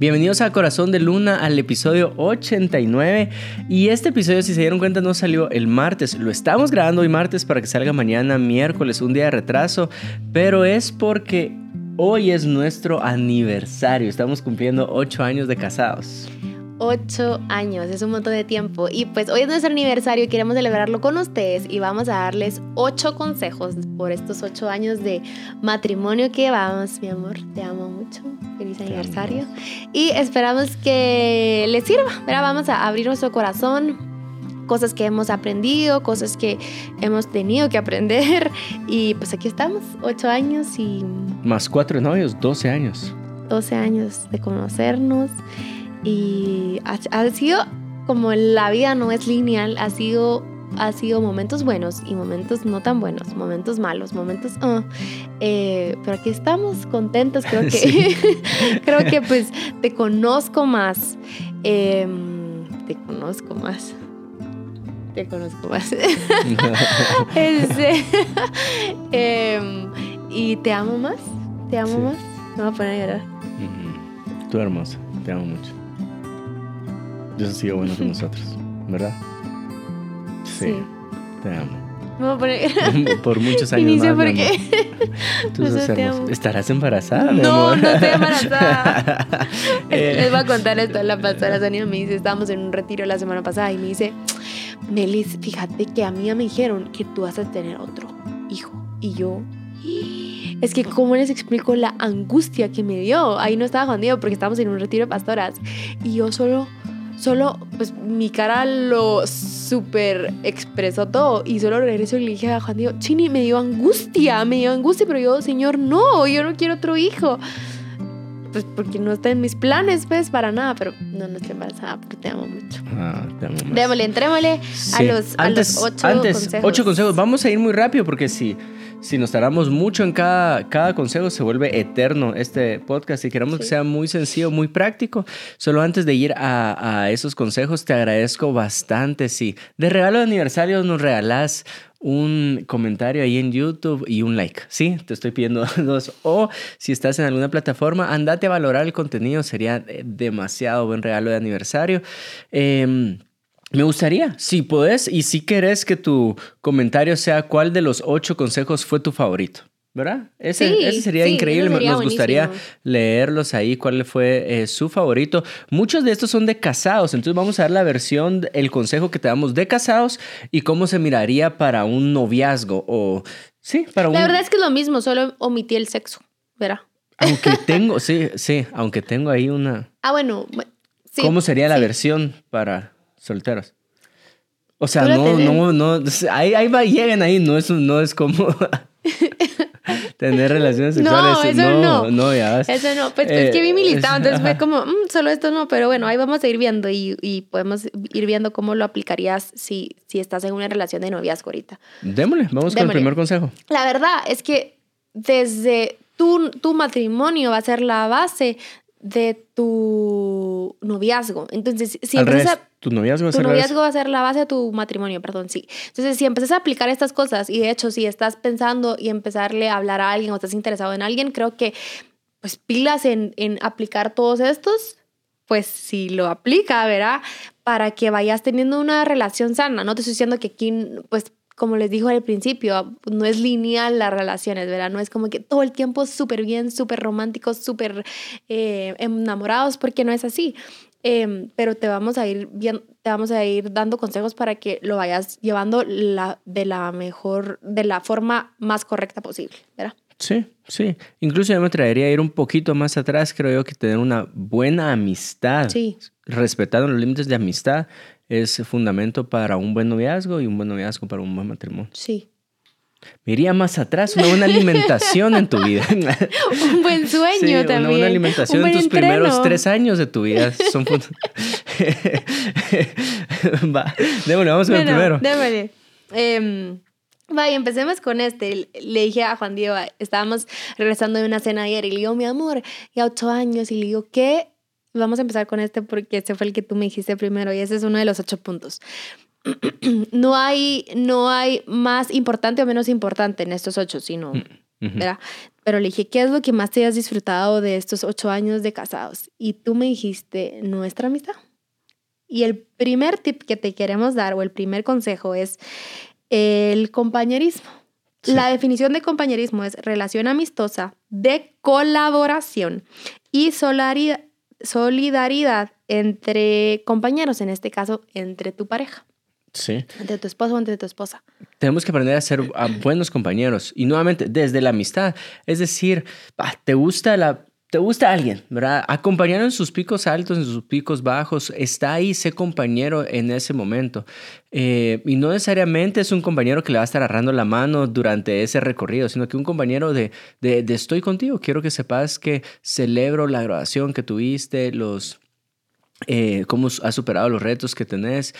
Bienvenidos a Corazón de Luna al episodio 89 y este episodio si se dieron cuenta no salió el martes, lo estamos grabando hoy martes para que salga mañana miércoles, un día de retraso, pero es porque hoy es nuestro aniversario, estamos cumpliendo 8 años de casados. Ocho años, es un montón de tiempo. Y pues hoy es nuestro aniversario y queremos celebrarlo con ustedes y vamos a darles ocho consejos por estos ocho años de matrimonio que vamos, mi amor. Te amo mucho. Feliz aniversario. Y esperamos que les sirva. Vamos a abrir nuestro corazón, cosas que hemos aprendido, cosas que hemos tenido que aprender. Y pues aquí estamos, ocho años y... Más cuatro novios, 12 años. 12 años de conocernos. Y ha, sido como la vida no es lineal, ha sido ha sido momentos buenos y momentos no tan buenos, momentos malos, momentos... Uh, eh, pero aquí estamos contentos, creo que, creo que pues te conozco más, em, te conozco más, te conozco más. Este, em, y te amo más, te amo más, me voy a poner a llorar. Tú hermosa, te amo mucho. Dios ha sido bueno con nosotros, ¿verdad? Sí. Te amo. Me poner... Por muchos años Inicio más, porque... Tú ¿Estarás embarazada, mi No, amor? no estoy embarazada. Eh. Les voy a contar esto. La pastora Sonia me dice, estábamos en un retiro la semana pasada y me dice, Melis, fíjate que a mí ya me dijeron que tú vas a tener otro hijo. Y yo... Es que, ¿cómo les explico la angustia que me dio? Ahí no estaba Juan Diego porque estábamos en un retiro de pastoras. Y yo solo solo, pues mi cara lo súper expresó todo y solo regreso y le dije a Juan Diego, Chini, me dio angustia, me dio angustia, pero yo, señor, no, yo no quiero otro hijo. Pues porque no está en mis planes, pues, para nada, pero no, no estoy embarazada porque te amo mucho. Ah, te amo más. Démosle, entrémosle a, los, a los ocho antes, consejos. Ocho consejos. Vamos a ir muy rápido porque si, si nos tardamos mucho en cada, cada consejo se vuelve eterno este podcast y queremos que sea muy sencillo, muy práctico. Solo antes de ir a, a esos consejos te agradezco bastante si de regalo de aniversario nos regalás un comentario ahí en YouTube y un like. Sí, te estoy pidiendo dos. O si estás en alguna plataforma, andate a valorar el contenido. Sería eh, demasiado buen regalo de aniversario. Eh, me gustaría, si podés y si querés que tu comentario sea cuál de los ocho consejos fue tu favorito. ¿Verdad? Ese, Sí, ese sería sí, increíble. ese sería Nos gustaría leerlos ahí, cuál fue eh, su favorito. Muchos de estos son de casados, entonces vamos a ver la versión, el consejo que te damos de casados y cómo se miraría para un noviazgo o, sí, para un... La verdad es que es lo mismo, solo omití el sexo, ¿verdad? Aunque tengo, sí, sí, aunque tengo ahí una... Ah, bueno, bu- sí. ¿Cómo sería la versión para solteros? O sea, no, no, no, ahí, ahí va, lleguen ahí, no es, no es como tener relaciones sexuales. No, eso no. No, ya ves. Eso no, pues Eh, es que vi mi listado, entonces fue como, "Mm, solo esto no, pero bueno, ahí vamos a ir viendo y, y podemos ir viendo cómo lo aplicarías si, si estás en una relación de noviazgo ahorita. Démosle, vamos con el primer consejo. La verdad es que desde tu, tu matrimonio va a ser la base de tu noviazgo. Entonces, si Al empiezas revés, a, tu noviazgo va tu noviazgo va a ser la base de tu matrimonio, perdón, sí. Entonces, si empiezas a aplicar estas cosas y de hecho, si estás pensando y empezarle a hablar a alguien o estás interesado en alguien, creo que pues pilas en, en aplicar todos estos, pues si lo aplica, ¿verdad? Para que vayas teniendo una relación sana. No te estoy diciendo que aquí, pues como les dijo al principio, no es lineal las relaciones, ¿verdad? No es como que todo el tiempo súper bien, súper románticos, súper eh, enamorados, porque no es así. Em, pero te vamos a ir bien, te vamos a ir dando consejos para que lo vayas llevando la, de la mejor, de la forma más correcta posible, ¿verdad? Sí, sí. Incluso yo me traería a ir un poquito más atrás, creo yo, que tener una buena amistad. Sí. Respetando los límites de amistad es fundamento para un buen noviazgo y un buen noviazgo para un buen matrimonio. Sí. Me iría más atrás, una buena alimentación en tu vida. Un buen sueño Sí, una también. buena alimentación Un en buen tus primeros entreno. tres años de tu vida. Son Va, démosle, vamos con el Bueno, primero. démosle. Em, Vaya, empecemos con este. Le dije a Juan Diego, estábamos regresando de una cena ayer y le digo, mi amor, ya ocho años. Y le digo, ¿qué? Vamos a empezar con este porque este fue el que tú me dijiste primero y ese es uno de los ocho puntos. no hay, no hay más importante o menos importante en estos ocho, sino, Ujú. ¿verdad? pero le dije, ¿qué es lo que más te has disfrutado de estos ocho años de casados? Y tú me dijiste, nuestra amistad. Y el primer tip que te queremos dar o el primer consejo es el compañerismo. La definición de compañerismo es relación amistosa de colaboración y solidaridad entre compañeros, en este caso entre tu pareja. Sí. Entre tu esposo o entre tu esposa. Tenemos que aprender a ser buenos compañeros. Y nuevamente, desde la amistad. Es decir, te gusta la, te gusta alguien, ¿verdad? Acompañar en sus picos altos, en sus picos bajos, está ahí, sé compañero en ese momento. Eh, y no necesariamente es un compañero que le va a estar agarrando la mano durante ese recorrido, sino que un compañero de, de, de estoy contigo, quiero que sepas que celebro la grabación que tuviste, los, eh, cómo has superado los retos que tenés.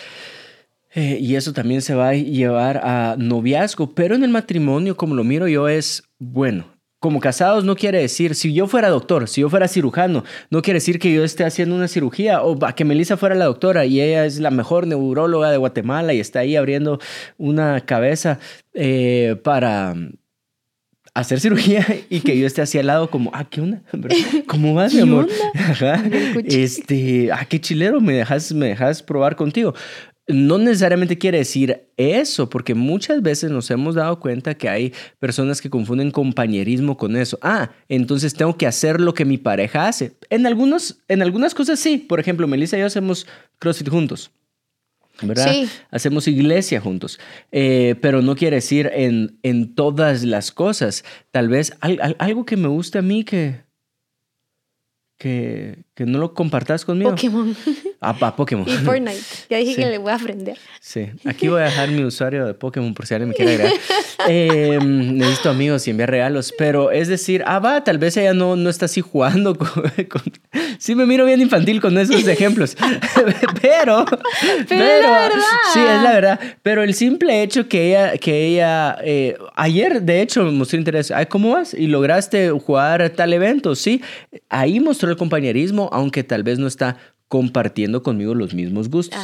Eh, y eso también se va a llevar a noviazgo, pero en el matrimonio, como lo miro yo, es bueno como casados no quiere decir, si yo fuera doctor, si yo fuera cirujano, no quiere decir que yo esté haciendo una cirugía o que Melissa fuera la doctora y ella es la mejor neuróloga de Guatemala y está ahí abriendo una cabeza eh, para hacer cirugía y que yo esté así al lado como, ah, ¿qué onda? ¿Cómo vas, mi amor? Este, ah, qué chilero, me dejas, me dejas probar contigo no necesariamente quiere decir eso, porque muchas veces nos hemos dado cuenta que hay personas que confunden compañerismo con eso. Ah, entonces tengo que hacer lo que mi pareja hace. En, algunos, en algunas cosas sí. Por ejemplo, Melissa y yo hacemos CrossFit juntos. ¿verdad? Sí. Hacemos iglesia juntos, eh, pero no quiere decir en, en todas las cosas. Tal vez algo que me gusta a mí que, que, que no lo compartas conmigo. Pokémon. Ah, pa, Pokémon. Y Fortnite. Ya dije que le voy a aprender. Sí. Aquí voy a dejar mi usuario de Pokémon por si alguien me quiere agregar. Eh, necesito amigos y enviar regalos. Pero es decir, ah, va, tal vez ella no, no está así jugando con, Sí, me miro bien infantil con esos ejemplos. pero. Pero, la verdad. Sí, es la verdad. Pero el simple hecho que ella. Que ella eh, ayer, de hecho, mostró interés. Ay, ¿Cómo vas? Y lograste jugar tal evento. Sí. Ahí mostró el compañerismo, aunque tal vez no está compartiendo conmigo los mismos gustos.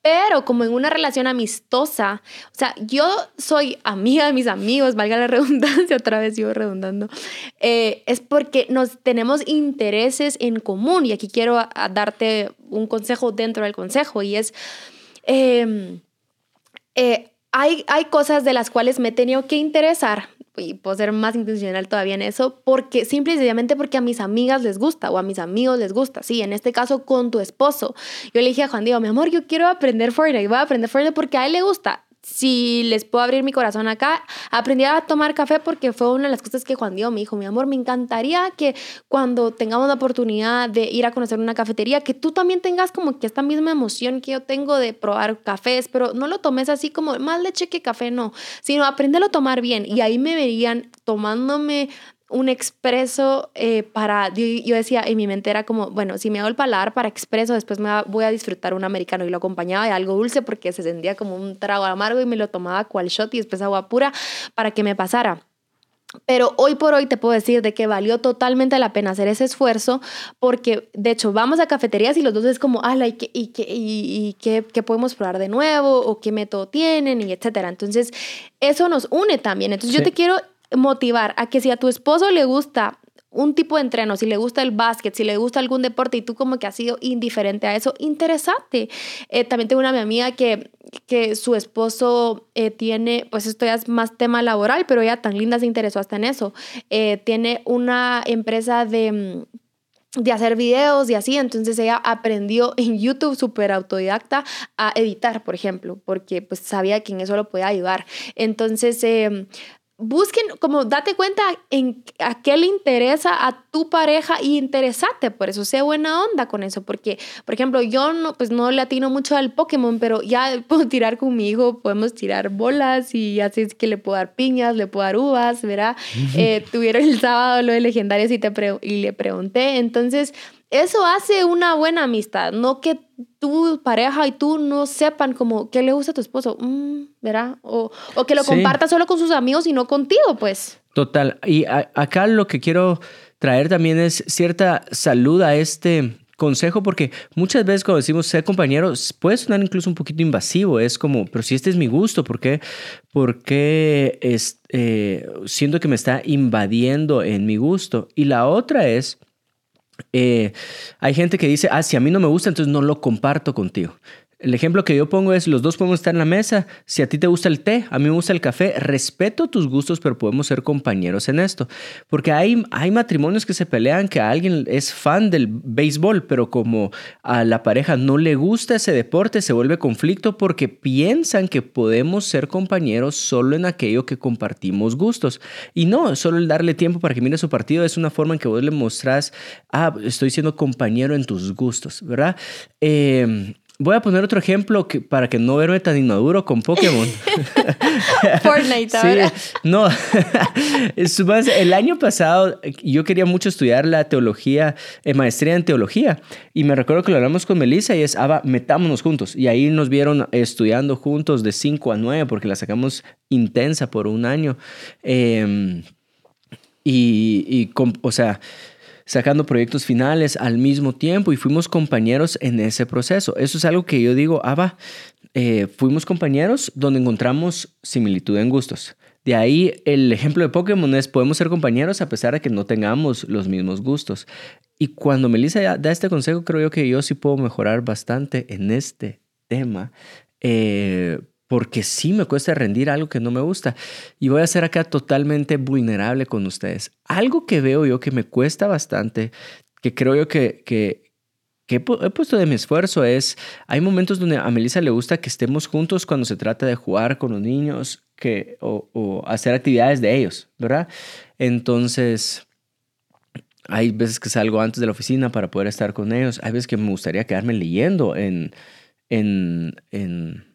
Pero como en una relación amistosa, o sea, yo soy amiga de mis amigos, valga la redundancia, otra vez sigo redundando, eh, es porque nos tenemos intereses en común y aquí quiero darte un consejo dentro del consejo y es... Em, eh, hay, hay, cosas de las cuales me he tenido que interesar y puedo ser más intencional todavía en eso, porque simple y sencillamente porque a mis amigas les gusta o a mis amigos les gusta, sí, en este caso con tu esposo. Yo le dije a Juan Diego, mi amor, yo quiero aprender Fortnite, voy a aprender Fortnite porque a él le gusta si les puedo abrir mi corazón acá, aprendí a tomar café porque fue una de las cosas que Juan Diego me dijo, mi amor, me encantaría que cuando tengamos la oportunidad de ir a conocer una cafetería, que tú también tengas como que esta misma emoción que yo tengo de probar cafés, pero no lo tomes así como más leche que café, no, sino aprendelo a tomar bien. Y ahí me verían tomándome un expreso eh, para, yo, decía, en mi mente era como, bueno, si me hago el paladar para expreso, después me voy a disfrutar un americano y lo acompañaba de algo dulce porque se sentía como un trago amargo y me lo tomaba cual shot y después agua pura para que me pasara. Pero hoy por hoy te puedo decir de que valió totalmente la pena hacer ese esfuerzo porque de hecho vamos a cafeterías y los dos es como, ala, ¿y qué, y, qué, y, qué, podemos probar de nuevo? ¿O qué método tienen? Y etcétera. Entonces, eso nos une también. Entonces, yo te quiero motivar a que si a tu esposo le gusta un tipo de entreno, si le gusta el básquet, si le gusta algún deporte y tú como que has sido indiferente a eso, interesante. Eh, también tengo una amiga que, que su esposo eh, tiene, pues esto ya es más tema laboral, pero ella tan linda se interesó hasta en eso. Eh, tiene una empresa de de hacer videos y así, entonces ella aprendió en YouTube súper autodidacta a editar, por ejemplo, porque pues sabía que en eso lo podía ayudar. Entonces, eh, busquen, como date cuenta en a qué le interesa a tu pareja y interesate por eso, sea buena onda con eso, porque, por ejemplo, yo no, pues no le atino mucho al Pokémon, pero ya puedo tirar con mi hijo, podemos tirar bolas y así es que le puedo dar piñas, le puedo dar uvas, ¿verdad? Eh, tuvieron el sábado lo de legendarios y, te y le pregunté, entonces eso hace una buena amistad, no que tu pareja y tú no sepan como qué le gusta a tu esposo, mm, ¿verdad? O, o, que lo comparta solo con sus amigos y no contigo, pues. Total. Y acá lo que quiero traer también es cierta salud a este consejo porque muchas veces cuando decimos ser compañero puede sonar incluso un poquito invasivo. Es como, pero si este es mi gusto, ¿por qué, por qué es, eh, siento que me está invadiendo en mi gusto? Y la otra es... Eh, hay gente que dice, ah, si a mí no me gusta, entonces no lo comparto contigo. El ejemplo que yo pongo es, los dos podemos estar en la mesa. Si a ti te gusta el té, a mí me gusta el café, respeto tus gustos, pero podemos ser compañeros en esto. Porque hay, hay matrimonios que se pelean que alguien es fan del béisbol, pero como a la pareja no le gusta ese deporte, se vuelve conflicto porque piensan que podemos ser compañeros solo en aquello que compartimos gustos. Y no, solo el darle tiempo para que mire su partido es una forma en que vos le mostrás, ah, estoy siendo compañero en tus gustos, ¿verdad? Eh, Voy a poner otro ejemplo que, para que no verme tan inmaduro con Pokémon. Fortnite sí, No, el año pasado yo quería mucho estudiar la teología, eh, maestría en teología. Y me recuerdo que lo hablamos con Melissa y es, Ava, metámonos juntos. Y ahí nos vieron estudiando juntos de 5 a 9 porque la sacamos intensa por un año. Em, y, y o sea sacando proyectos finales al mismo tiempo y fuimos compañeros en ese proceso. Eso es algo que yo digo, ah, eh, fuimos compañeros donde encontramos similitud en gustos. De ahí el ejemplo de Pokémon es, podemos ser compañeros a pesar de que no tengamos los mismos gustos. Y cuando Melissa da este consejo, creo yo que yo sí puedo mejorar bastante en este tema. Eh, porque sí me cuesta rendir algo que no me gusta. Y voy a ser acá totalmente vulnerable con ustedes. Algo que veo yo que me cuesta bastante, que creo yo que, que, he puesto de mi esfuerzo es, hay momentos donde a Melissa le gusta que estemos juntos cuando se trata de jugar con los niños que, o, o hacer actividades de ellos, ¿verdad? Entonces... Hay veces que salgo antes de la oficina para poder estar con ellos. Hay veces que me gustaría quedarme leyendo en, en, en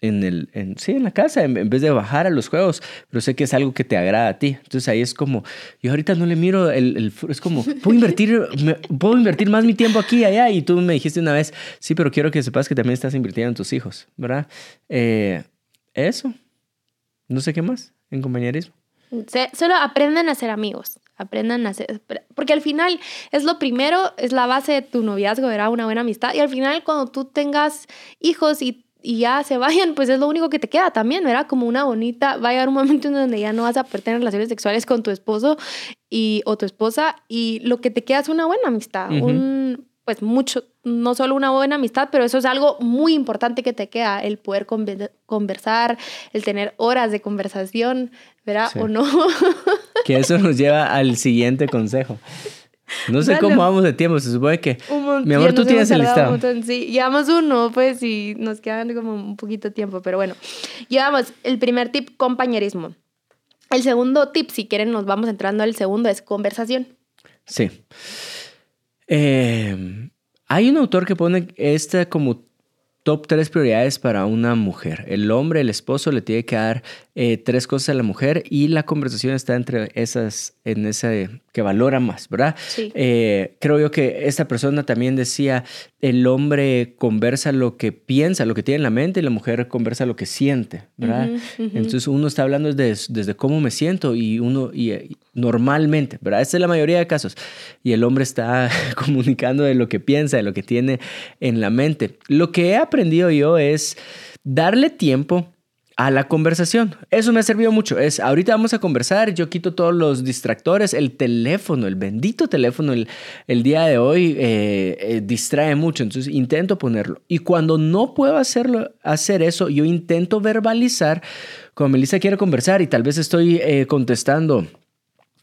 en el, en, sí, en la casa, en, vez de bajar a los juegos, pero sé que es algo que te agrada a ti. Entonces ahí es como, yo ahorita no le miro el, el es como, puedo invertir, puedo invertir más mi tiempo aquí y allá. Y tú me dijiste una vez, sí, pero quiero que sepas que también estás invirtiendo en tus hijos, ¿verdad? Eh, eso, no sé qué más, en compañerismo. Solo aprendan a ser amigos, aprendan a ser, porque al final es lo primero, es la base de tu noviazgo, ¿verdad? Una buena amistad. Y al final cuando tú tengas hijos y y ya se vayan, pues es lo único que te queda también, ¿verdad? Como una bonita, va a llegar un momento en donde ya no vas a poder tener relaciones sexuales con tu esposo y, o tu esposa y lo que te queda es una buena amistad, un, pues mucho, no solo una buena amistad, pero eso es algo muy importante que te queda, el poder conversar, el tener horas de conversación, ¿verdad? ¿O no? que eso nos lleva al siguiente consejo. No sé cómo vamos de tiempo, se supone que... Mi amor, tú tienes el listado. sí, llevamos uno, pues, y nos quedan como un poquito tiempo, pero bueno. Llevamos el primer tip, compañerismo. El segundo tip, si quieren, nos vamos entrando al segundo, es conversación. Sí. Eh, hay un autor que pone esta como top tres prioridades para una mujer. El hombre, el esposo, le tiene que dar eh, tres cosas a la mujer y la conversación está entre esas, en ese que valora más, ¿verdad? Sí. Eh, creo yo que esta persona también decía, el hombre conversa lo que piensa, lo que tiene en la mente y la mujer conversa lo que siente, ¿verdad? Entonces uno está hablando desde, desde cómo me siento y uno, y, normalmente, ¿verdad? Esta es la mayoría de casos. Y el hombre está comunicando de lo que piensa, de lo que tiene en la mente. Lo que he aprendido yo es darle tiempo a la conversación. Eso me ha servido mucho. Es, ahorita vamos a conversar, yo quito todos los distractores, el teléfono, el bendito teléfono el, el día de hoy eh, eh, distrae mucho, entonces intento ponerlo. Y cuando no puedo hacerlo, hacer eso, yo intento verbalizar, cuando Melissa quiere conversar y tal vez estoy eh, contestando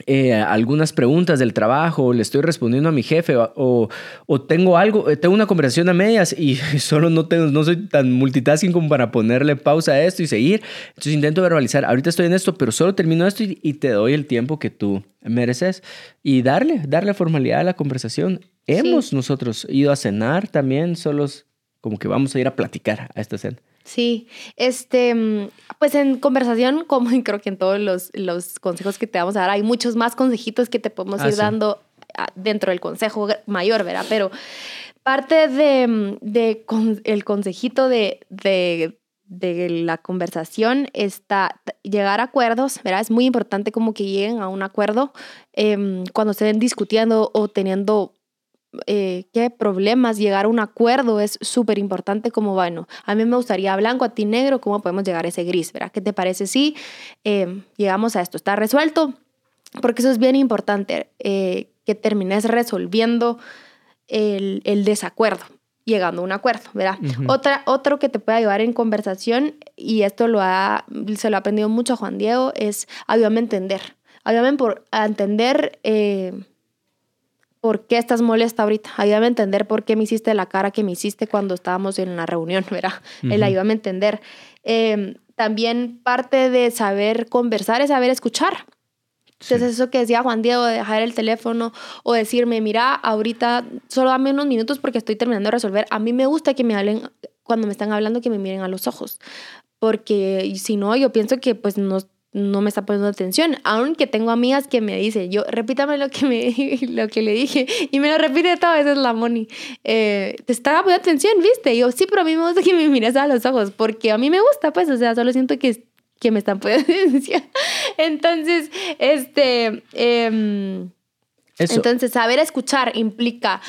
eh, algunas preguntas del trabajo, le estoy respondiendo a mi jefe o, o, tengo algo, eh, tengo una conversación a medias y solo no, tengo, no soy tan multitasking como para ponerle pausa a esto y seguir. Entonces intento verbalizar, ahorita estoy en esto, pero solo termino esto y, te doy el tiempo que tú mereces y darle, darle formalidad a la conversación. Hemos nosotros ido a cenar también, solos como que vamos a ir a platicar a esta cena. Sí, este, mm, pues en conversación, como creo que en todos los, los consejos que te vamos a dar, hay muchos más consejitos que te podemos ah, ir dando ah, dentro del consejo mayor, ¿verdad? Pero parte de, mm, de el consejito de, de, de, la conversación está llegar a acuerdos, ¿verdad? Es muy importante como que lleguen a un acuerdo em, cuando estén discutiendo o teniendo eh, qué problemas, llegar a un acuerdo es súper importante como, bueno, a mí me gustaría blanco, a ti negro, ¿cómo podemos llegar a ese gris? ¿verdad? ¿Qué te parece si eh, llegamos a esto? ¿Está resuelto? Porque eso es bien importante, eh, que termines resolviendo el, el, desacuerdo, llegando a un acuerdo, ¿verdad? Otra, otro que te puede ayudar en conversación, y esto lo ha, se lo ha aprendido mucho a Juan Diego, es ayúdame a entender. Ayúdame por, a entender por qué estás molesta ahorita. Ayúdame a entender por qué me hiciste la cara que me hiciste cuando estábamos en la reunión, ¿verdad? El ayúdame a entender. Em, también parte de saber conversar es saber escuchar. Entonces, eso que decía Juan Diego, de dejar el teléfono o decirme, mira, ahorita solo dame unos minutos porque estoy terminando de resolver. A mí me gusta que me hablen, cuando me están hablando, que me miren a los ojos. Porque si no, yo pienso que pues no no me está poniendo atención, aunque tengo amigas que me dicen, yo, repítame lo que, me, lo que le dije, y me lo repite todo, esa es la Moni. Eh, te estaba poniendo atención, ¿viste? Y yo, sí, pero a mí me gusta que me mires a los ojos, porque a mí me gusta, pues, o sea, solo siento que, que me están poniendo atención. Entonces, este, em, entonces, saber escuchar implica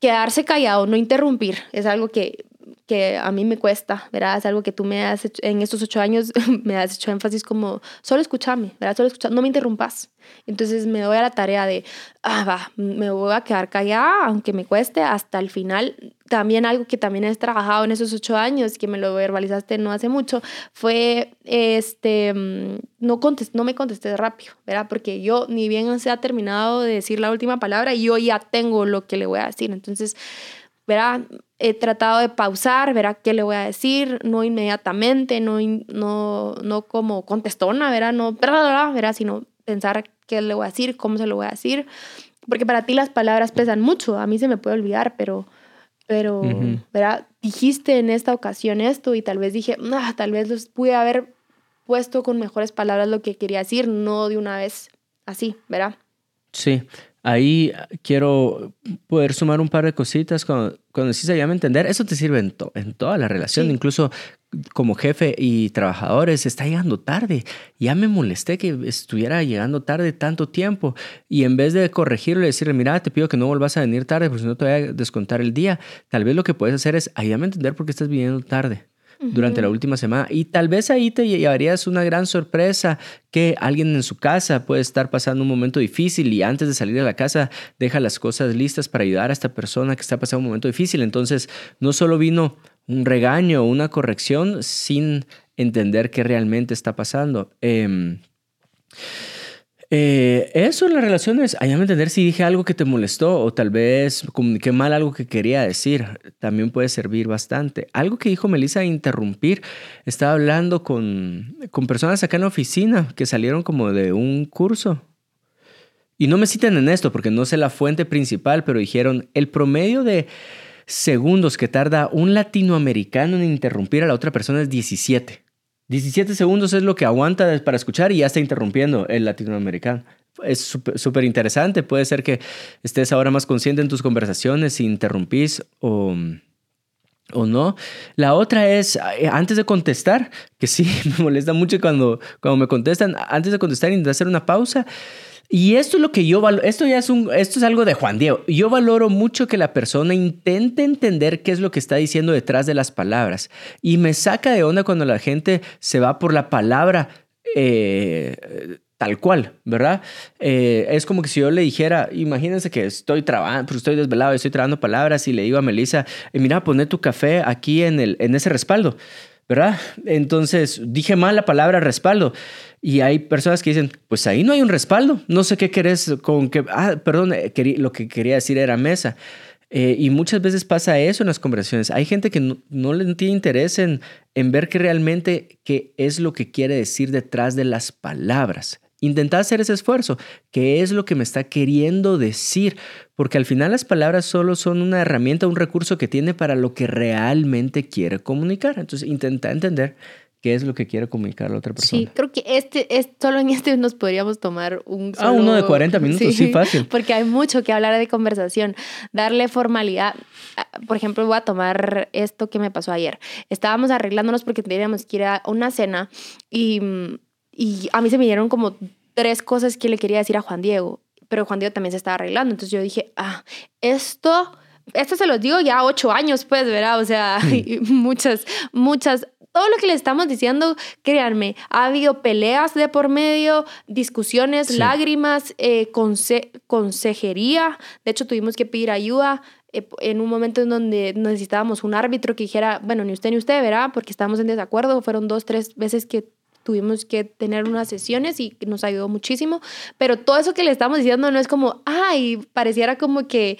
quedarse callado, no interrumpir, es algo que que a mí me cuesta, ¿verdad? Es algo que tú me has hecho, en estos ocho años me has hecho énfasis como, solo escúchame, ¿verdad? Solo escucha, no me interrumpas. Entonces me doy a la tarea de, ah, va, me voy a quedar callada, aunque me cueste, hasta el final. También algo que también he trabajado en esos ocho años, que me lo verbalizaste no hace mucho, fue, este, mm, no, contest, no me contesté rápido, ¿verdad? Porque yo ni bien se ha terminado de decir la última palabra, y yo ya tengo lo que le voy a decir. Entonces, ¿verdad? He tratado de pausar, verá qué le voy a decir, no inmediatamente, no, no, no como contestona, ¿verdad? No, ¿verdad? Sino pensar qué le voy a decir, cómo se lo voy a decir. Porque para ti las palabras pesan mucho, a mí se me puede olvidar, pero, pero, ¿verdad? Dijiste en esta ocasión esto y tal vez dije, ah, tal vez los pude haber puesto con mejores palabras lo que quería decir, no de una vez así, ¿verdad? Sí, Ahí quiero poder sumar un par de cositas cuando, cuando decís llama entender. Eso te sirve en, en toda la relación, incluso como jefe y trabajadores. Está llegando tarde. Ya me molesté que estuviera llegando tarde tanto tiempo. Y en vez de corregirlo y decirle, mira, te pido que no vuelvas a venir tarde porque si no te voy a descontar el día, tal vez lo que puedes hacer es ayúdame a entender por qué estás viniendo tarde durante la última semana. Y tal vez ahí te llevarías una gran sorpresa que alguien en su casa puede estar pasando un momento difícil y antes de salir de la casa deja las cosas listas para ayudar a esta persona que está pasando un momento difícil. Entonces, no solo vino un regaño o una corrección sin entender qué realmente está pasando. Eh, eh, eso en las relaciones, ayúdame a entender si dije algo que te molestó o tal vez comuniqué mal algo que quería decir. También puede servir bastante. Algo que dijo Melissa, interrumpir. Estaba hablando con, con personas acá en la oficina que salieron como de un curso. Y no me citen en esto porque no sé la fuente principal, pero dijeron el promedio de segundos que tarda un latinoamericano en interrumpir a la otra persona es 17. 17 segundos es lo que aguanta para escuchar y ya está interrumpiendo el latinoamericano. Es súper interesante. Puede ser que estés ahora más consciente en tus conversaciones si interrumpís o, o no. La otra es, eh, antes de contestar, que sí me molesta mucho cuando, cuando me contestan, antes de contestar, intentar hacer una pausa y esto es lo que yo valoro, esto ya es un, esto es algo de Juan Diego. Yo valoro mucho que la persona intente entender qué es lo que está diciendo detrás de las palabras. Y me saca de onda cuando la gente se va por la palabra eh, tal cual, ¿verdad? Eh, es como que si yo le dijera, imagínense que estoy trabajando, pues estoy desvelado, estoy trabajando palabras y le digo a Melissa, eh, mira, poné tu café aquí en, el, en ese respaldo. ¿Verdad? Entonces dije mal la palabra respaldo. Y hay personas que dicen, pues ahí no hay un respaldo. No sé qué querés con que, ah, perdón, eh, lo que quería decir era mesa. Eh, y muchas veces pasa eso en las conversaciones. Hay gente que no, le tiene interés en, en ver que realmente qué es lo que quiere decir detrás de las palabras. Intentar hacer ese esfuerzo. ¿Qué es lo que me está queriendo decir? Porque al final las palabras solo son una herramienta, un recurso que tiene para lo que realmente quiere comunicar. Entonces intenta entender qué es lo que quiere comunicar la otra persona. Sí, creo que este, es, solo en este nos podríamos tomar un... Ah, uno de 40 minutos, sí, fácil. Porque hay mucho que hablar de conversación, darle formalidad. Ah, por ejemplo, voy a tomar esto que me pasó ayer. Estábamos arreglándonos porque teníamos que ir a una cena y, y a mí se me dieron como tres cosas que le quería decir a Juan Diego pero Juan Diego también se estaba arreglando. Entonces yo dije, ah, esto, esto se los digo ya ocho años, pues, ¿verdad? O sea, muchas, muchas todo lo que le estamos diciendo, créanme, ha habido peleas de por medio, discusiones, lágrimas, eh, consejería. De hecho, tuvimos que pedir ayuda eh, en un momento en donde necesitábamos un árbitro que dijera, bueno, ni usted ni usted, ¿verdad? Porque estábamos en desacuerdo. Fueron dos, tres veces que tuvimos que tener unas sesiones y nos ayudó muchísimo. Pero todo eso que le estamos diciendo no es como, ay, pareciera como que,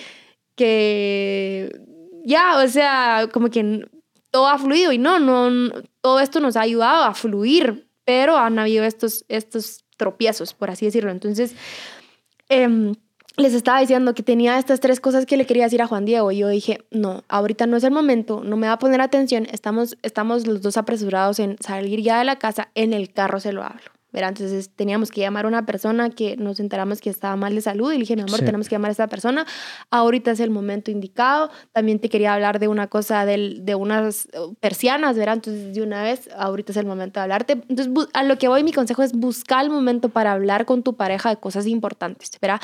que, ya, o sea, como que todo ha fluido y no, no, todo esto nos ha ayudado a fluir, pero han habido estos, estos tropiezos, por así decirlo. Entonces, eh, les estaba diciendo que tenía estas tres cosas que le quería decir a Juan Diego y yo dije, no, ahorita no es el momento, no me va a poner atención, estamos, estamos los dos apresurados en salir ya de la casa, en el carro se lo hablo. ¿Verdad? Entonces teníamos que llamar a una persona que nos enteramos que estaba mal de salud y le dije, mi amor, tenemos que llamar a esta persona. Ahorita es el momento indicado. También te quería hablar de una cosa del, de unas uh, persianas, ¿verdad? Entonces de una vez, ahorita es el momento de hablarte. Entonces a lo que voy, mi consejo es buscar el momento para hablar con tu pareja de cosas importantes, ¿verdad?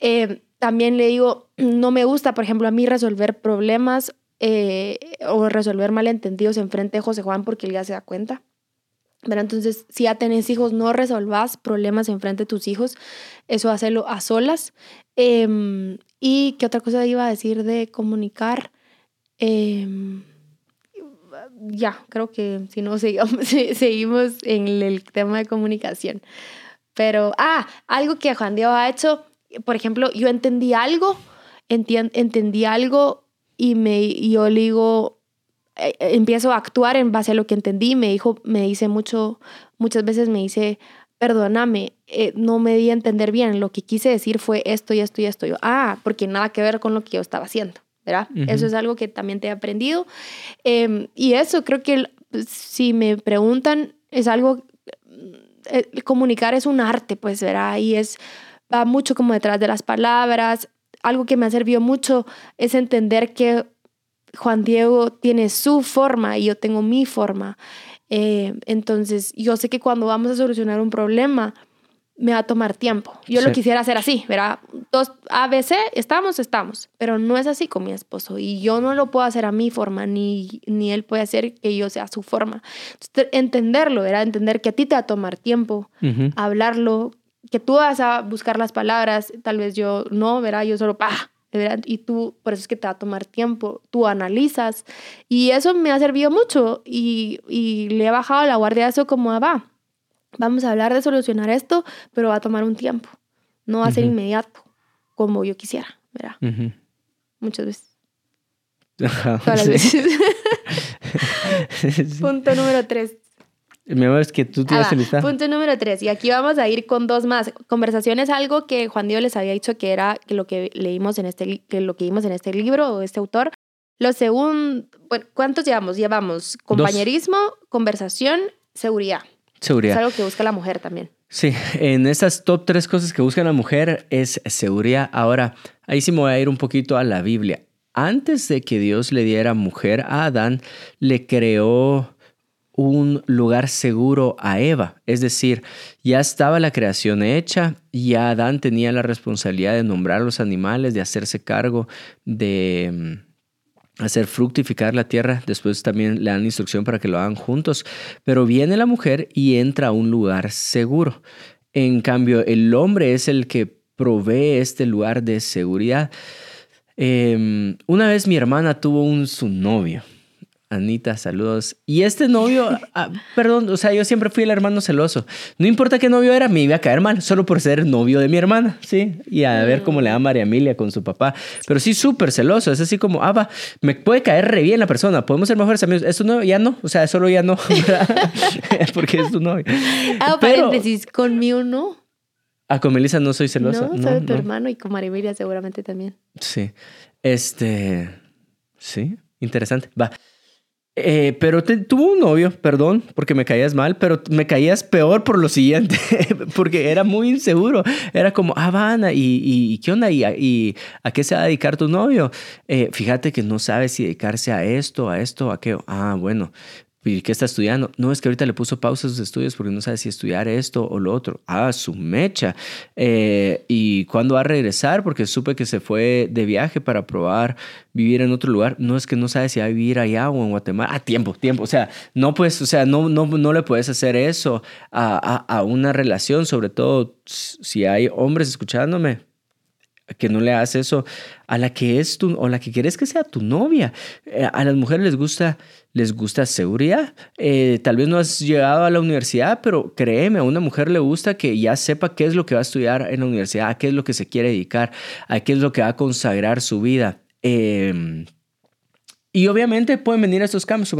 Eh, también le digo, no me gusta, por ejemplo, a mí resolver problemas eh, o resolver malentendidos en frente de José Juan porque él ya se da cuenta. Entonces, si ya tenés hijos, no resolvas problemas enfrente de tus hijos, eso hacerlo a solas. Em, ¿Y qué otra cosa iba a decir de comunicar? Em, ya, creo que si no, seguimos, seguimos en el tema de comunicación. Pero, ah, algo que Juan Diego ha hecho, por ejemplo, yo entendí algo, entendí algo y, me, y yo le digo, empiezo a actuar en base a lo que entendí. Me dijo, me dice mucho, muchas veces me dice, perdóname, eh, no me di a entender bien. Lo que quise decir fue esto y esto y esto. Yo, ah, porque nada que ver con lo que yo estaba haciendo, ¿verdad? Eso es algo que también te he aprendido. Em, y eso creo que si me preguntan, es algo, eh, comunicar es un arte, pues, ¿verdad? Y es, va mucho como detrás de las palabras. Algo que me ha servido mucho es entender que Juan Diego tiene su forma y yo tengo mi forma. Eh, entonces, yo sé que cuando vamos a solucionar un problema, me va a tomar tiempo. Yo lo quisiera hacer así, ¿verdad? Dos, ABC, estamos, estamos, pero no es así con mi esposo y yo no lo puedo hacer a mi forma, ni, ni él puede hacer que yo sea su forma. entenderlo, ¿verdad? Entender que a ti te va a tomar tiempo hablarlo, que tú vas a buscar las palabras, tal vez yo no, ¿verdad? Yo solo, ¡pah! Y tú, por eso es que te va a tomar tiempo, tú analizas. Y eso me ha servido mucho y, y le he bajado la guardia a eso como, ah, va, vamos a hablar de solucionar esto, pero va a tomar un tiempo. No va a ser inmediato, como yo quisiera, ¿verdad? Muchas veces. Todas las veces. Punto número tres. Mi amor, es que tú tienes el listado. Punto número tres. Y aquí vamos a ir con dos más. Conversaciones, algo que Juan Diego les había dicho que era lo que leímos en este, que lo que vimos en este libro o este autor. Lo segundo, bueno, ¿cuántos llevamos? Llevamos compañerismo, conversación, seguridad. Seguridad. Es algo que busca la mujer también. Sí, en esas top tres cosas que busca la mujer es seguridad. Ahora, ahí sí me voy a ir un poquito a la Biblia. Antes de que Dios le diera mujer a Adán, le creó un lugar seguro a Eva. Es decir, ya estaba la creación hecha, ya Adán tenía la responsabilidad de nombrar los animales, de hacerse cargo de mm, hacer fructificar la tierra. Después también le dan instrucción para que lo hagan juntos. Pero viene la mujer y entra a un lugar seguro. En cambio, el hombre es el que provee este lugar de seguridad. Em, una vez mi hermana tuvo un su novio Anita, saludos. Y este novio, ah, perdón, o sea, yo siempre fui el hermano celoso. No importa qué novio era, me iba a caer mal, solo por ser novio de mi hermana, ¿sí? Y a ver cómo le da María Emilia con su papá. Pero sí, súper celoso. Es así como, ah, va, me puede caer re bien la persona, podemos ser mejores amigos. Eso no, ya no, o sea, solo ya no, porque es tu novio. Ah, paréntesis, conmigo no. Ah, con Melissa no soy celosa. No, soy tu hermano y con María Emilia seguramente también. Sí. Este. Sí, interesante. Va. Eh, pero tuvo un novio, perdón, porque me caías mal, pero me caías peor por lo siguiente, porque era muy inseguro. Era como, ah, Vanna, ¿y, y qué onda? ¿Y, ¿Y, a qué se va a dedicar tu novio? Eh, fíjate que no sabe si dedicarse a esto, a esto, a qué. Ah, bueno, ¿Y qué está estudiando? No, es que ahorita le puso pausa a sus estudios porque no sabe si estudiar esto o lo otro. Ah, su mecha. Eh, ¿Y cuándo va a regresar? Porque supe que se fue de viaje para probar vivir en otro lugar. No es que no sabe si va a vivir allá o en Guatemala. Ah, tiempo, tiempo. O sea, no pues, o sea, no, no, no le puedes hacer eso a, a una relación, sobre todo si hay hombres escuchándome que no le hagas eso a la que es tu o la que quieres que sea tu novia. Eh, a las mujeres les gusta les gusta seguridad. Eh, tal vez no has llegado a la universidad, pero créeme, a una mujer le gusta que ya sepa qué es lo que va a estudiar en la universidad, a qué es lo que se quiere dedicar, a qué es lo que va a consagrar su vida. Em, y obviamente pueden venir estos cambios.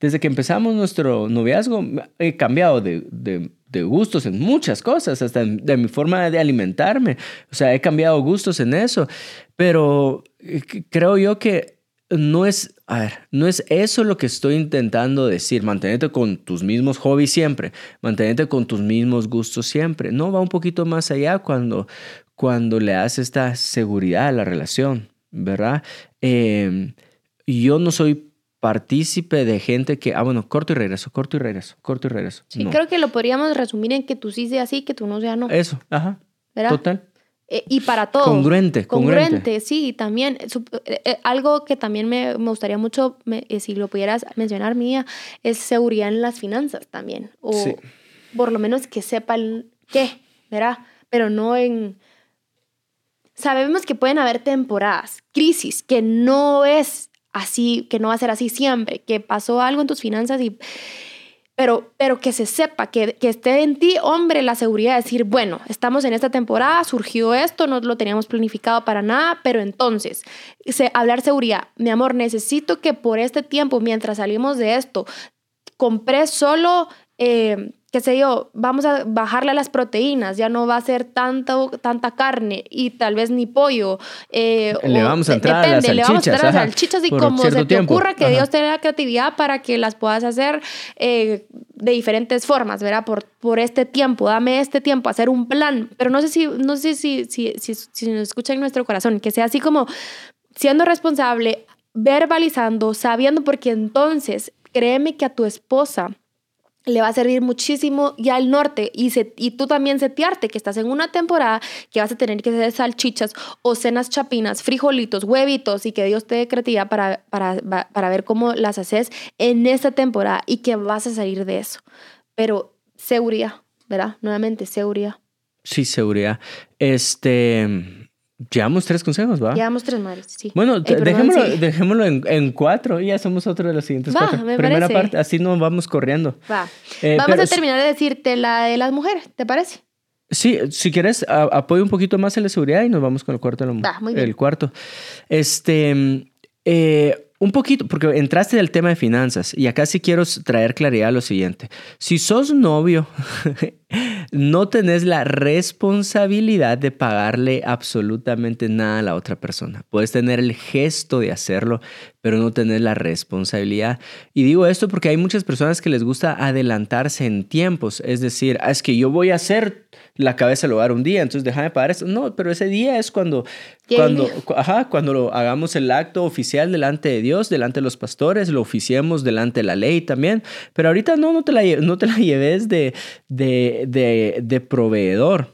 Desde que empezamos nuestro noviazgo, he cambiado de, de, gustos en muchas cosas, hasta de mi forma de alimentarme. O sea, he cambiado gustos en eso. Pero eh, creo yo que no es, a ver, no es eso lo que estoy intentando decir, mantenerte con tus mismos hobbies siempre, mantenerte con tus mismos gustos siempre. No, va un poquito más allá cuando, cuando le das esta seguridad a la relación, ¿verdad? Em, yo no soy partícipe de gente que, ah, bueno, corto y regreso, corto y regreso, corto y regreso. Sí, creo que lo podríamos resumir en que tú sí sea así, que tú no sea no. Eso, ajá. ¿verdad? Total. Eh, y para todo. Congruente, congruente. Congruente, sí, también. Eh, eh, algo que también me, me gustaría mucho, si lo pudieras mencionar, Mía, es seguridad en las finanzas también. O por lo menos que sepan qué, ¿verdad? Pero no en... Sabemos que pueden haber temporadas, crisis, que no es así, que no va a ser así siempre, que pasó algo en tus finanzas y pero, pero que se sepa, que, que, esté en ti, hombre, la seguridad de decir, bueno, estamos en esta temporada, surgió esto, no lo teníamos planificado para nada, pero entonces, se, hablar seguridad, mi amor, necesito que por este tiempo, mientras salimos de esto, compré solo eh, qué sé yo, vamos a bajarle a las proteínas, ya no va a ser tanto, tanta carne y tal vez ni pollo. Eh, le vamos a entrar a las salchichas. Le vamos a entrar a las salchichas y como se te ocurra que Dios te dé la creatividad para que las puedas hacer eh, de diferentes formas, ¿verdad? Por, por este tiempo, dame este tiempo, hacer un plan. Pero no sé si, no sé si, si, si, si nos escucha en nuestro corazón, que sea así como siendo responsable, verbalizando, sabiendo, porque entonces créeme que a tu esposa le va a servir muchísimo ya al norte y, se, y tú también setearte que estás en una temporada que vas a tener que hacer salchichas o cenas chapinas, frijolitos, huevitos y que Dios te dé creatividad para, para, para ver cómo las haces en esta temporada y que vas a salir de eso. Pero seguridad, ¿verdad? Nuevamente, seguridad. Sí, seguridad. Este, Llevamos tres consejos, ¿va? Llevamos tres madres, sí. Bueno, dejémoslo, dejémoslo en, en, cuatro y ya somos otro de los siguientes va, cuatro. Me Primera parece. parte, así nos vamos corriendo. Va. Eh, vamos a terminar de decirte la de las mujeres, ¿te parece? Sí, si quieres, apoyo un poquito más en la seguridad y nos vamos con el cuarto. De va, muy bien. El cuarto. Este, eh, un poquito, porque entraste del tema de finanzas y acá sí quiero traer claridad a lo siguiente. Si sos novio no tenés la responsabilidad de pagarle absolutamente nada a la otra persona. Puedes tener el gesto de hacerlo, pero no tener la responsabilidad. Y digo esto porque hay muchas personas que les gusta adelantarse en tiempos, es decir, ah, es que yo voy a hacer la cabeza del hogar un día, entonces déjame pagar eso. No, pero ese día es cuando, cuando, ajá, cuando lo hagamos el acto oficial delante de Dios, delante de los pastores, lo oficiemos delante de la ley también. Pero ahorita no, no te la, no te la lleves de, de, de, proveedor.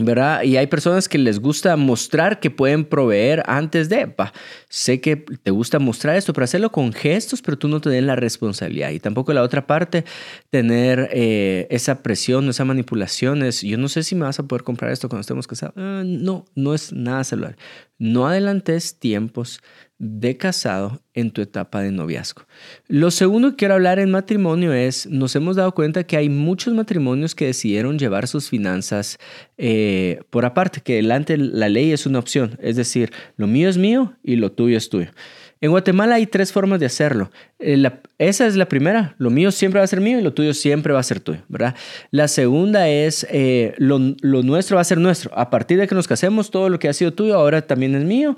¿verdad? Y hay personas que les gusta mostrar que pueden proveer antes de, pa, sé que te gusta mostrar esto, pero hacerlo con gestos, pero tú no te la responsabilidad. Y tampoco la otra parte, tener eh, esa presión, esa manipulación, es, yo no sé si me vas a poder comprar esto cuando estemos casados. Ah, no, no es nada celular. No adelantes tiempos de casado en tu etapa de noviazgo. Lo segundo que quiero hablar en matrimonio es, nos hemos dado cuenta que hay muchos matrimonios que decidieron llevar sus finanzas eh, por aparte, que delante la ley es una opción, es decir, lo mío es mío y lo tuyo es tuyo. En Guatemala hay tres formas de hacerlo. Eh, esa es la primera, lo mío siempre va a ser mío y lo tuyo siempre va a ser tuyo, ¿verdad? La segunda es, eh, lo, lo nuestro va a ser nuestro. A partir de que nos casemos, todo lo que ha sido tuyo ahora también es mío.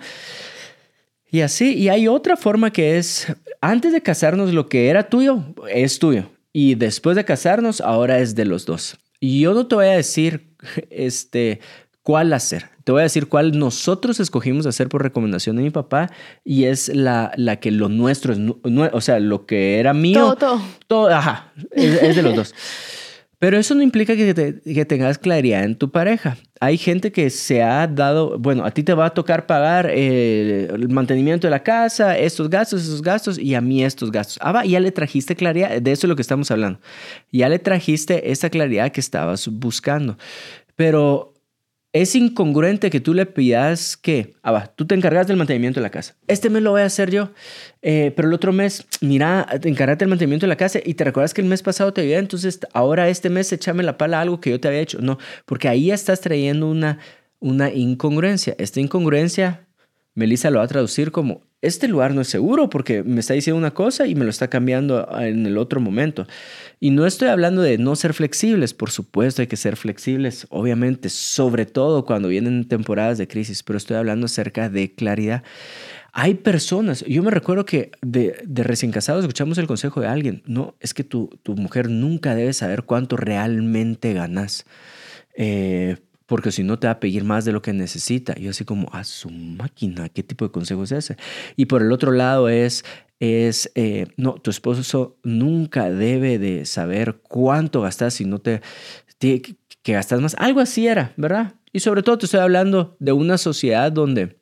Y así, y hay otra forma que es, antes de casarnos lo que era tuyo es tuyo. Y después de casarnos ahora es de los dos. Y yo no te voy a decir, este, cuál hacer. Te voy a decir cuál nosotros escogimos hacer por recomendación de mi papá y es la, la que lo nuestro es, o sea, lo que era mío. Todo, todo. Todo, ajá, es, de los dos. Pero eso no implica que, que, tengas claridad en tu pareja. Hay gente que se ha dado, bueno, a ti te va a tocar pagar eh, el mantenimiento de la casa, estos gastos, esos gastos, y a mí estos gastos. Ah, va, ya le trajiste claridad, de eso es lo que estamos hablando. Ya le trajiste esa claridad que estabas buscando. Pero es incongruente que tú le pidas que, ah, va, tú te encargas del mantenimiento de la casa. Este mes lo voy a hacer yo, eh, pero el otro mes, mira, te encargaste del mantenimiento de la casa y te recuerdas que el mes pasado te ayudé, entonces ahora este mes échame la pala a algo que yo te había hecho. No, porque ahí estás trayendo una, una incongruencia. Esta incongruencia, Melissa lo va a traducir como este lugar no es seguro porque me está diciendo una cosa y me lo está cambiando en el otro momento. Y no estoy hablando de no ser flexibles, por supuesto hay que ser flexibles, obviamente, sobre todo cuando vienen temporadas de crisis, pero estoy hablando acerca de claridad. Hay personas, yo me recuerdo que de, recién casados escuchamos el consejo de alguien, no, es que tu, tu mujer nunca debe saber cuánto realmente ganas. Eh, porque si no te va a pedir más de lo que necesita. Y yo así como, a su máquina, ¿qué tipo de consejo es ese? Y por el otro lado es, es eh, no, tu esposo nunca debe de saber cuánto gastas si no te, que gastas más. Algo así era, ¿verdad? Y sobre todo te estoy hablando de una sociedad donde,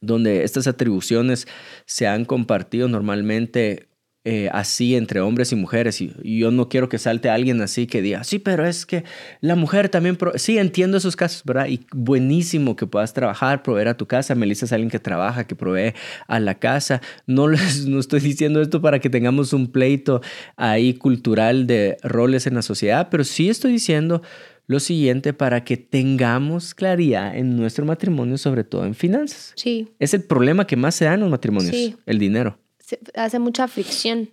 donde estas atribuciones se han compartido normalmente eh, así entre hombres y mujeres. Y, yo no quiero que salte alguien así que diga, sí, pero es que la mujer también... Sí, entiendo esos casos, ¿verdad? Y buenísimo que puedas trabajar, proveer a tu casa. Melissa es alguien que trabaja, que provee a la casa. No, les, no estoy diciendo esto para que tengamos un pleito ahí cultural de roles en la sociedad, pero sí estoy diciendo lo siguiente para que tengamos claridad en nuestro matrimonio, sobre todo en finanzas. Sí. Es el problema que más se da en los matrimonios, el dinero hace mucha fricción.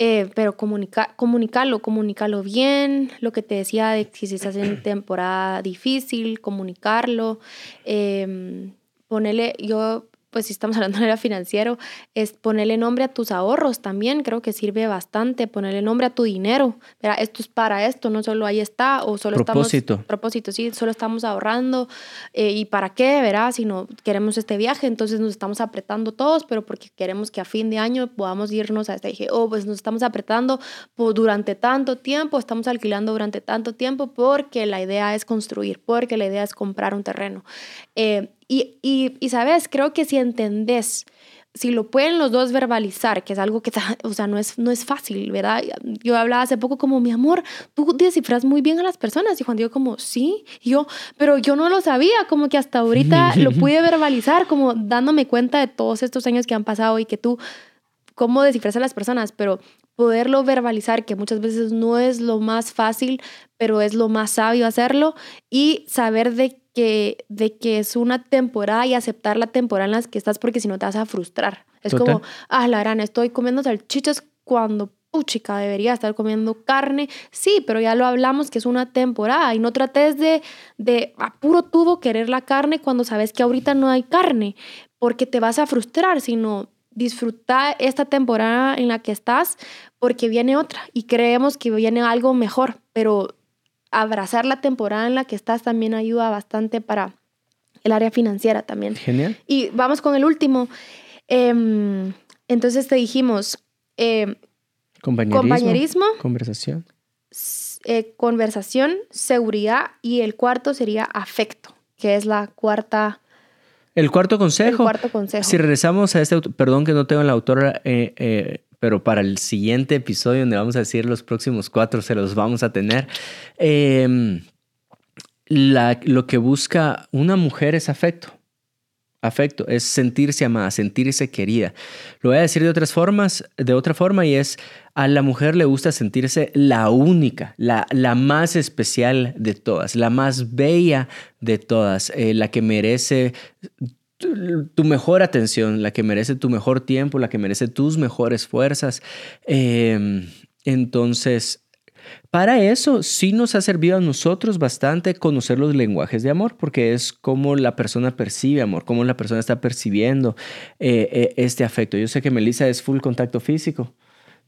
Eh, pero comunica, comunicarlo, comunicarlo bien, lo que te decía de que si estás en temporada difícil, comunicarlo, eh, ponerle, yo pues si estamos hablando de era financiero, es ponerle nombre a tus ahorros también, creo que sirve bastante, ponerle nombre a tu dinero. Mira, esto es para esto, no solo ahí está, o solo propósito. estamos... Propósito. sí, solo estamos ahorrando. Eh, ¿Y para qué, verá? Si no queremos este viaje, entonces nos estamos apretando todos, pero porque queremos que a fin de año podamos irnos a este dije, oh, pues nos estamos apretando por, durante tanto tiempo, estamos alquilando durante tanto tiempo porque la idea es construir, porque la idea es comprar un terreno. Eh, y, y, y, sabes, creo que si entendés, si lo pueden los dos verbalizar, que es algo que, o sea, no es, no es fácil, ¿verdad? Yo hablaba hace poco como, mi amor, tú descifras muy bien a las personas. Y Juan Diego como, sí. Y yo, pero yo no lo sabía, como que hasta ahorita lo pude verbalizar, como dándome cuenta de todos estos años que han pasado y que tú, cómo descifras a las personas, pero poderlo verbalizar, que muchas veces no es lo más fácil, pero es lo más sabio hacerlo, y saber de que, de que es una temporada y aceptar la temporada en la que estás porque si no te vas a frustrar. Es como, ah, la gran, estoy comiendo salchichas cuando puchica, debería estar comiendo carne. Sí, pero ya lo hablamos que es una temporada y no trates de, de a puro tubo querer la carne cuando sabes que ahorita no hay carne, porque te vas a frustrar, sino disfrutar esta temporada en la que estás porque viene otra y creemos que viene algo mejor, pero abrazar la temporada en la que estás también ayuda bastante para el área financiera también. Genial. Y vamos con el último. Em, entonces te dijimos em, compañerismo, conversación. Eh, conversación, seguridad y el cuarto sería afecto, que es la cuarta... El cuarto consejo. El cuarto consejo. Si regresamos a este, perdón que no tengo la autora eh, eh, pero para el siguiente episodio donde vamos a decir los próximos cuatro se los vamos a tener. Em, lo que busca una mujer es afecto. Afecto es sentirse amada, sentirse querida. Lo voy a decir de otras formas, de otra forma y es a la mujer le gusta sentirse la única, la, la más especial de todas, la más bella de todas, eh, la que merece tu mejor atención, la que merece tu mejor tiempo, la que merece tus mejores fuerzas. Em, entonces, para eso sí nos ha servido a nosotros bastante conocer los lenguajes de amor, porque es como la persona percibe amor, cómo la persona está percibiendo eh, eh, este afecto. Yo sé que Melissa es full contacto físico.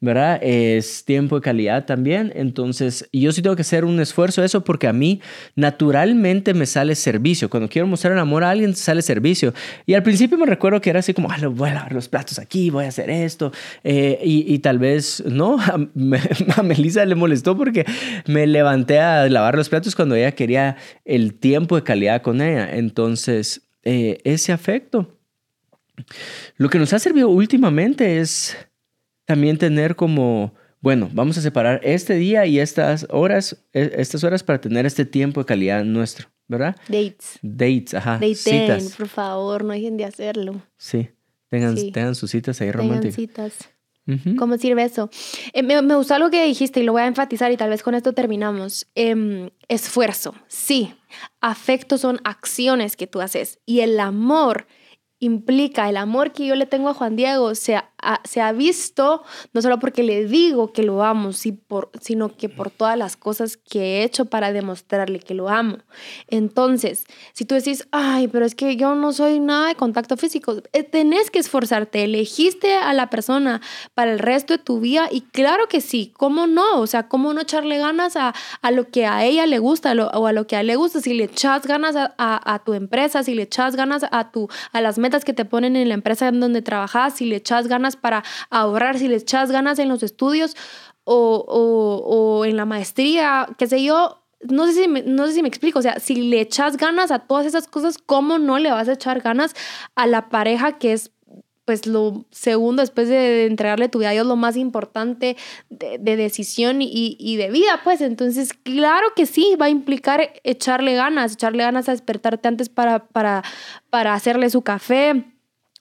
¿Verdad? Es tiempo de calidad también. Entonces, yo sí tengo que hacer un esfuerzo eso porque a mí naturalmente me sale servicio. Cuando quiero mostrar el amor a alguien, sale servicio. Y al principio me recuerdo que era así como, ah, voy a lavar los platos aquí, voy a hacer esto. Eh, y, tal vez, no, a, a Melissa le molestó porque me levanté a lavar los platos cuando ella quería el tiempo de calidad con ella. Entonces, eh, ese afecto. Lo que nos ha servido últimamente es también tener como, bueno, vamos a separar este día y estas horas, e, estas horas para tener este tiempo de calidad nuestro, ¿verdad? Dates. Dates, ajá. Daten, citas. por favor, no dejen de hacerlo. Sí, tengan, tengan sus citas ahí románticas. Tengan citas. ¿Cómo sirve eso? Eh, me, me, gustó algo que dijiste y lo voy a enfatizar y tal vez con esto terminamos. Em, esfuerzo, sí. Afecto son acciones que tú haces y el amor implica el amor que yo le tengo a Juan Diego se ha, se ha visto no solo porque le digo que lo amo, sino que por todas las cosas que he hecho para demostrarle que lo amo. Entonces, si tú decís, ay, pero es que yo no soy nada de contacto físico, eh, tenés que esforzarte, elegiste a la persona para el resto de tu vida y claro que sí, ¿cómo no? O sea, ¿cómo no echarle ganas a, a lo que a ella le gusta o a lo que a él le gusta? Si le echas ganas a, a, tu empresa, si le echas ganas a, tu, a las metas que te ponen en la empresa en donde trabajas, si le echas ganas para ahorrar, si le echas ganas en los estudios o, o, en la maestría, qué sé yo, no sé, si me, no sé si me explico, o sea, si le echas ganas a todas esas cosas, ¿cómo no le vas a echar ganas a la pareja que es pues lo segundo después de entregarle tu vida a lo más importante de, decisión y, y, de vida, pues entonces claro que sí, va a implicar echarle ganas, echarle ganas a despertarte antes para, para, para hacerle su café,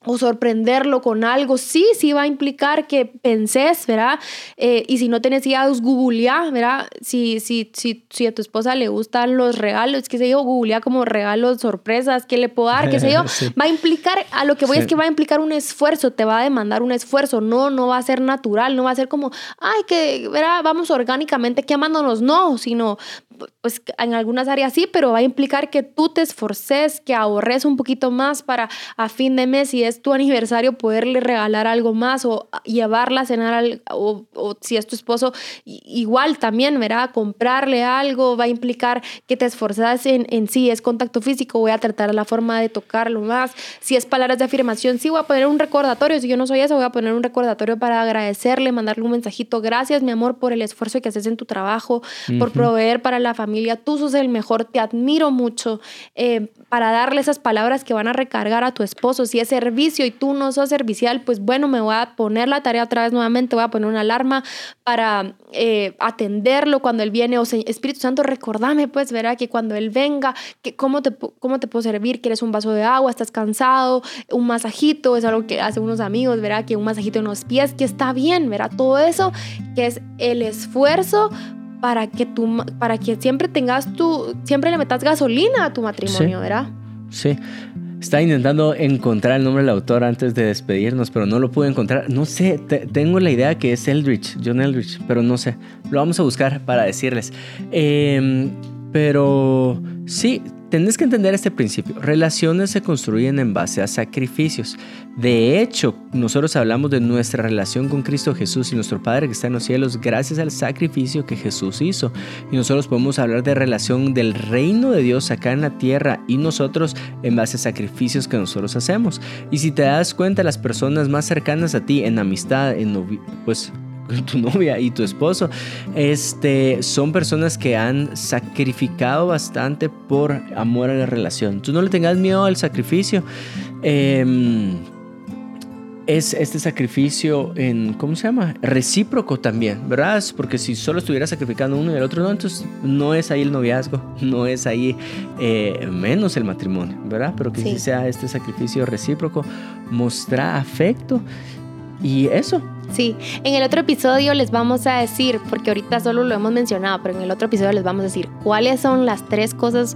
o sorprenderlo con algo, sí, sí va a implicar que pensés, ¿verdad? Eh, y si no tenés ideas, googlea, ¿verdad? Si, si, si, si a tu esposa le gustan los regalos, qué sé yo, googlea como regalos, sorpresas, qué le puedo dar, qué sé yo, va a implicar, a lo que voy es que va a implicar un esfuerzo, te va a demandar un esfuerzo, no, no va a ser natural, no va a ser como, ay, que, ¿verdad? Vamos orgánicamente que amándonos, no, sino pues en algunas áreas sí, pero va a implicar que tú te esforces, que ahorres un poquito más para a fin de mes, si es tu aniversario, poderle regalar algo más o llevarla a cenar, o, o, si es tu esposo, igual también, ¿verdad? Comprarle algo va a implicar que te esforzas en, en sí, es contacto físico, voy a tratar la forma de tocarlo más, si es palabras de afirmación, sí voy a poner un recordatorio, si yo no soy eso, voy a poner un recordatorio para agradecerle, mandarle un mensajito, gracias mi amor por el esfuerzo que haces en tu trabajo, por proveer para la familia, tú sos el mejor, te admiro mucho, eh, para darle esas palabras que van a recargar a tu esposo. Si es servicio y tú no sos servicial, pues bueno, me voy a poner la tarea otra vez nuevamente, voy a poner una alarma para eh, atenderlo cuando él viene. O Espíritu Santo, recordame, pues, verá que cuando él venga, que cómo, te, cómo te puedo servir, quieres un vaso de agua, estás cansado, un masajito, es algo que hacen unos amigos, verá que un masajito en los pies, que está bien, verá todo eso, que es el esfuerzo para que tú, para que siempre tengas tu, siempre le metas gasolina a tu matrimonio, ¿verdad? Sí. Estaba intentando encontrar el nombre del autor antes de despedirnos, pero no lo pude encontrar. No sé, tengo la idea que es Eldridge, John Eldridge, pero no sé. Lo vamos a buscar para decirles. Em, pero sí, Tienes que entender este principio. Relaciones se construyen en base a sacrificios. De hecho, nosotros hablamos de nuestra relación con Cristo Jesús y nuestro Padre que está en los cielos gracias al sacrificio que Jesús hizo. Y nosotros podemos hablar de relación del reino de Dios acá en la tierra y nosotros en base a sacrificios que nosotros hacemos. Y si te das cuenta, las personas más cercanas a ti en amistad, en pues tu novia y tu esposo, este, son personas que han sacrificado bastante por amor a la relación. Tú no le tengas miedo al sacrificio. Em, es este sacrificio en, ¿cómo se llama? Recíproco también, ¿verdad? Porque si solo estuviera sacrificando uno y el otro no, entonces no es ahí el noviazgo, no es ahí eh, menos el matrimonio, ¿verdad? Pero que sí. sea este sacrificio recíproco, mostrar afecto y eso, Sí, en el otro episodio les vamos a decir, porque ahorita solo lo hemos mencionado, pero en el otro episodio les vamos a decir cuáles son las tres cosas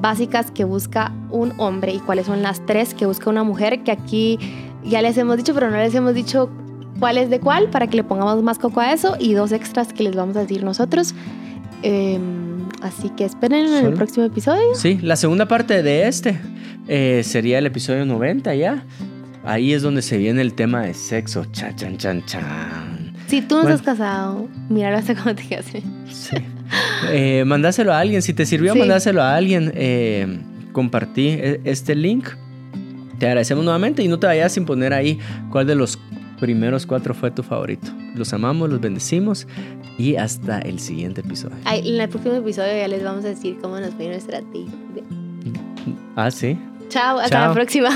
básicas que busca un hombre y cuáles son las tres que busca una mujer, que aquí ya les hemos dicho, pero no les hemos dicho cuál es de cuál, para que le pongamos más coco a eso y dos extras que les vamos a decir nosotros. Em, así que esperen en el próximo episodio. Sí, la segunda parte de este eh, sería el episodio 90 ya. Ahí es donde se viene el tema de sexo. Chan, chan, chan, chan. Si tú no estás casado, míralo hasta cómo te quedas. Sí. Eh, mandáselo a alguien. Si te sirvió, mandáselo a alguien. Eh, compartí e, este link. Te agradecemos nuevamente y no te vayas sin poner ahí cuál de los primeros cuatro fue tu favorito. Los amamos, los bendecimos y hasta el siguiente episodio. en el próximo episodio ya les vamos a decir cómo nos fue nuestra Ah, sí. Chao, hasta la próxima.